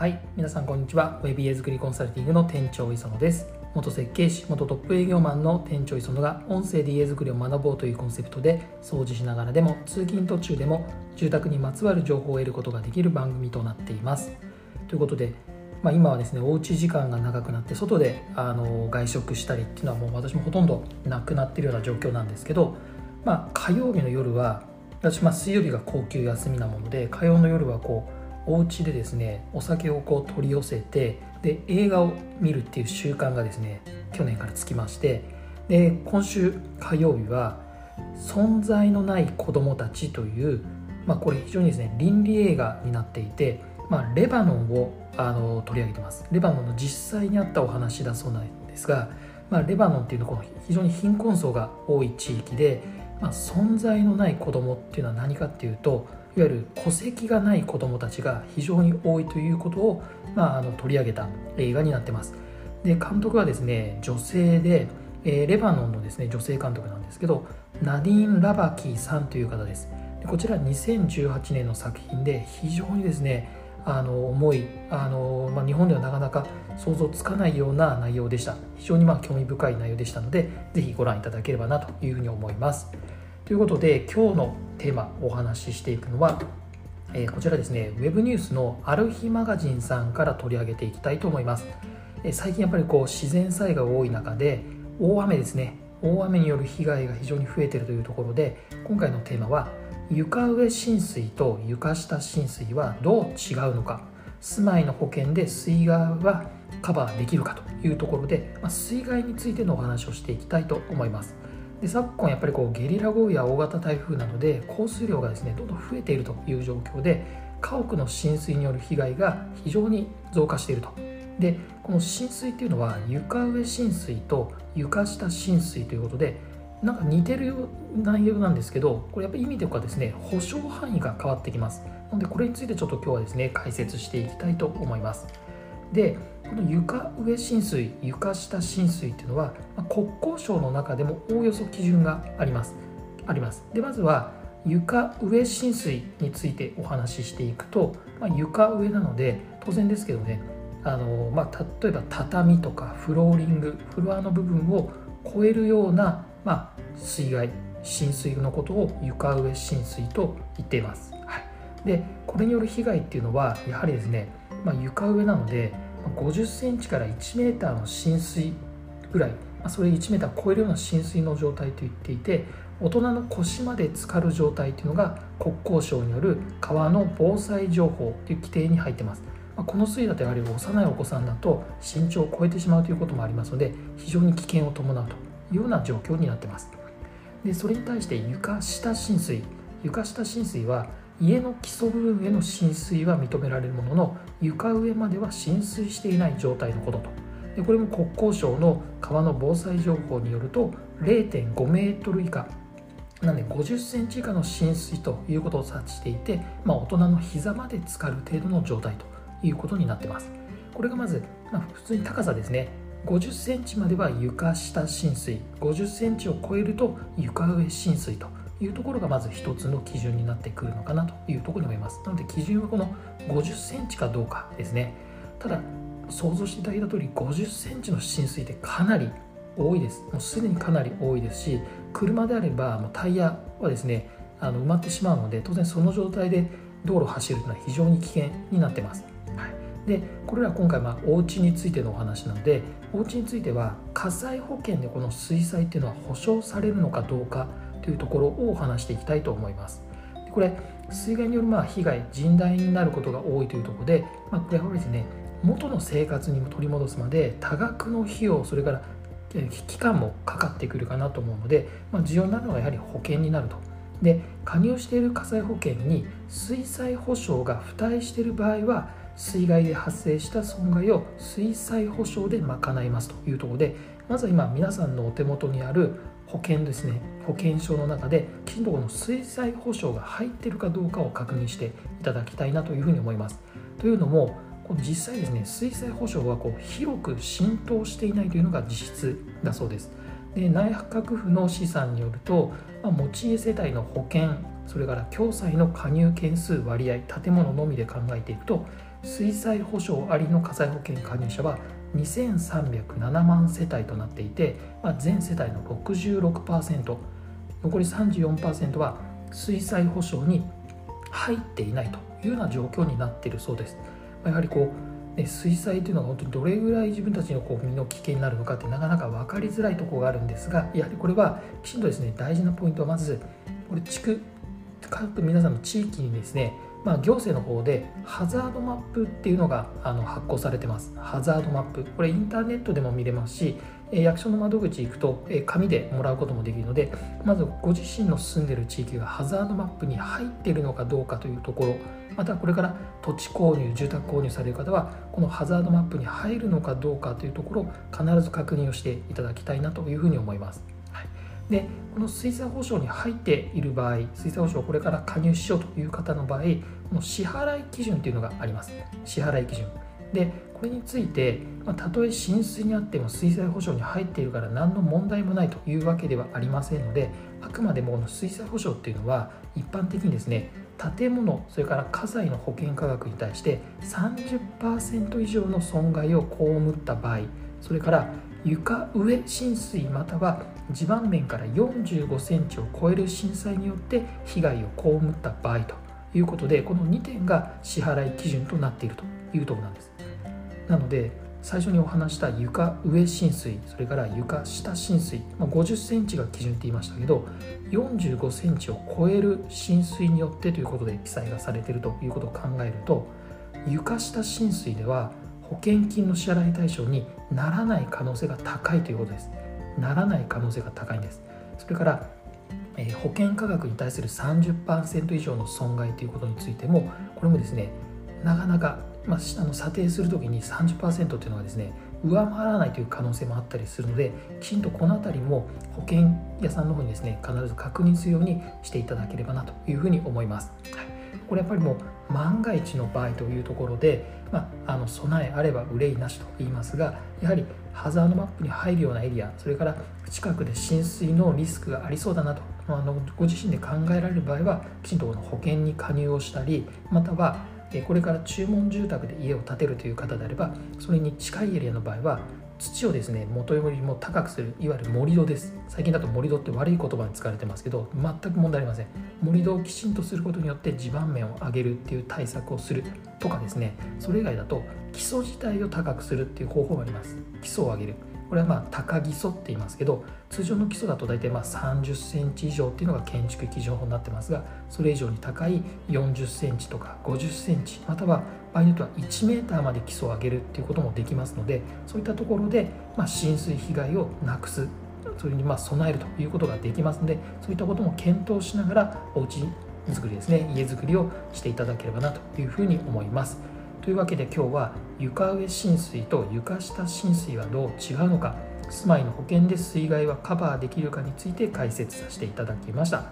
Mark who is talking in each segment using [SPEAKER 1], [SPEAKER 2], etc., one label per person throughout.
[SPEAKER 1] はい皆さんこんにちは。Web 家作りコンサルティングの店長磯野です。元設計士元トップ営業マンの店長磯野が音声で家作りを学ぼうというコンセプトで掃除しながらでも通勤途中でも住宅にまつわる情報を得ることができる番組となっています。ということでまあ、今はですねおうち時間が長くなって外であの外食したりっていうのはもう私もほとんどなくなってるような状況なんですけど、まあ、火曜日の夜は私、まあ、水曜日が高級休みなもので火曜の夜はこうお家でですねお酒をこう取り寄せてで映画を見るっていう習慣がですね去年からつきましてで今週火曜日は「存在のない子供たち」という、まあ、これ非常にですね倫理映画になっていて、まあ、レバノンをあの取り上げてます。レバノンの実際にあったお話だそうなんですが、まあ、レバノンっていうのは非常に貧困層が多い地域で、まあ、存在のない子供っていうのは何かっていうといわゆる戸籍がない子どもたちが非常に多いということを、まあ、あの取り上げた映画になってます。で監督はですね女性で、えー、レバノンのですね女性監督なんですけどナディン・ラバキーさんという方です。でこちら2018年の作品で非常にですねあの重いあの、まあ、日本ではなかなか想像つかないような内容でした。非常にまあ興味深い内容でしたのでぜひご覧いただければなというふうに思います。ということで今日のテーマお話ししていくのは、えー、こちらですね。Web ニュースのある日マガジンさんから取り上げていきたいと思います、えー、最近やっぱりこう自然災害が多い中で大雨ですね。大雨による被害が非常に増えているというところで今回のテーマは床上浸水と床下浸水はどう違うのか。住まいの保険で水害はカバーできるかというところで、まあ、水害についてのお話をしていきたいと思います。で昨今やっぱりこうゲリラ豪雨や大型台風などで降水量がですねどんどん増えているという状況で家屋の浸水による被害が非常に増加していると。でこの浸水っていうのは床上浸水と床下浸水ということでなんか似てる内容なんですけどこれやっぱ意味とかですね保証範囲が変わってきます。なのでこれについてちょっと今日はですね解説していきたいと思います。でこの床上浸水床下浸水っていうのは、ま、国交省の中でもおおよそ基準があります。あります。でまずは床上浸水についてお話ししていくと、まあ、床上なので当然ですけどねあの、まあ、例えば畳とかフローリングフロアの部分を超えるような、まあ、水害浸水のことを床上浸水と言っています、はい、でこれによる被害っていうのはやはりですね、まあ、床上なので50センチから1メーターの浸水ぐらい、まあ、それ1メーター超えるような浸水の状態と言っていて大人の腰まで浸かる状態というのが国交省による川の防災情報という規定に入ってます、まあ、この水位だとやはり幼いお子さんだと身長を超えてしまうということもありますので非常に危険を伴うというような状況になっています。でそれに対して床下浸水。床下浸水は家の基礎部分への浸水は認められるものの床上までは浸水していない状態のことと。でこれも国交省の川の防災情報によると0.5メートル以下。なので50センチ以下の浸水ということを察知していて、まあ、大人の膝まで浸かる程度の状態ということになってます。これがまず、まあ、普通に高さですね。50センチまでは床下浸水。50センチを超えると床上浸水と。いうところがまず一つの基準になってくるのかなというところに思います。なので基準はこの50センチかどうかですね。ただ想像していただいた通り50センチの浸水ってかなり多いです。もうすでにかなり多いですし車であればもうタイヤはですねあの埋まってしまうので当然その状態で道路を走るというのは非常に危険になってます、はい、でこれら今回まあお家についてのお話なのでお家については火災保険でこの水災っていうのは保証されるのかどうかというところを話していきたいと思います。でこれ水害によるまあ被害甚大になることが多いというところで、まあ、これはですね元の生活にも取り戻すまで多額の費用それから期間もかかってくるかなと思うので、まあ、重要なのはやはり保険になると。で加入している火災保険に水災保証が付帯している場合は水害で発生した損害を水災保証で賄いますというところでまずは今皆さんのお手元にある保険ですね。保険証の中できちんとこの水災保証が入ってるかどうかを確認していただきたいなというふうに思います。というのも実際ですね水災保証はこう広く浸透していないというのが実質だそうです。で内閣府の試算によると、まあ、持ち家世帯の保険それから共済の加入件数割合建物のみで考えていくと水災保障ありの火災保険加入者は2307万世帯となっていて、まあ、全世帯の66%残り34%は水災保障に入っていないというような状況になっているそうです。まあやはりこう、ね、水災というのが本当にどれぐらい自分たちのこう身の危険になるのかってなかなか分かりづらいところがあるんですがやはりこれはきちんとですね大事なポイントはまずこれ地区各皆さんの地域にですねまあ、行政の方でハザードマップっていうのがあの発行されてますハザードマップこれインターネットでも見れますし役所の窓口行くと紙でもらうこともできるのでまずご自身の住んでる地域がハザードマップに入っているのかどうかというところまたこれから土地購入住宅購入される方はこのハザードマップに入るのかどうかというところを必ず確認をしていただきたいなというふうに思います。でこの水災保障に入っている場合水災保障をこれから加入しようという方の場合この支払い基準というのがあります。支払い基準。でこれについて、まあ、たとえ浸水にあっても水災保障に入っているから何の問題もないというわけではありませんのであくまでもこの水災保障っていうのは一般的にですね建物それから家財の保険価格に対して30%以上の損害を被った場合それから床上浸水または地盤面から45センチを超える震災によって被害を被った場合ということでこの2点が支払い基準となっているというところなんです。なので最初にお話した床上浸水それから床下浸水、まあ、50センチが基準って言いましたけど45センチを超える浸水によってということで記載がされているということを考えると床下浸水では保険金の支払い対象にならない可能性が高いということです。ならない可能性が高いんです。それから、えー、保険価格に対する30%以上の損害ということについてもこれもですねなかなか、まあ、あの査定する時に30%というのはですね上回らないという可能性もあったりするのできちんとこの辺りも保険屋さんの方にですね必ず確認するようにしていただければなというふうに思います。はい。これやっぱりもう万が一の場合というところで、まあ、あの備えあれば憂いなしと言いますがやはりハザードマップに入るようなエリアそれから近くで浸水のリスクがありそうだなとあのご自身で考えられる場合はきちんとこの保険に加入をしたりまたはこれから注文住宅で家を建てるという方であればそれに近いエリアの場合は土をですね元よりも高くするいわゆる盛り土です。最近だと盛り土って悪い言葉に使われてますけど全く問題ありません。盛り土をきちんとすることによって地盤面を上げるっていう対策をするとかですね。それ以外だと基礎自体を高くするっていう方法があります。基礎を上げる。これはまあ高基礎って言いますけど通常の基礎だと大体まあ30センチ以上っていうのが建築基準法になってますがそれ以上に高い40センチとか50センチまたは場合によっては1メーターまで基礎を上げるっていうこともできますのでそういったところでまあ浸水被害をなくすそれにまあ備えるということができますのでそういったことも検討しながらお家作りですね家づくりをしていただければなというふうに思います。というわけで今日は床上浸水と床下浸水はどう違うのか住まいの保険で水害はカバーできるかについて解説させていただきました。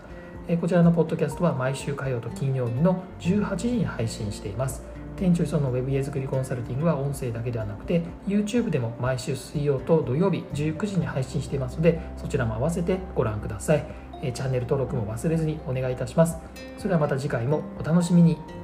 [SPEAKER 1] こちらのポッドキャストは毎週火曜と金曜日の18時に配信しています。店長そのウェブ家作りコンサルティングは音声だけではなくて YouTube でも毎週水曜と土曜日19時に配信していますのでそちらも合わせてご覧ください。チャンネル登録も忘れずにお願いいたします。それではまた次回もお楽しみに。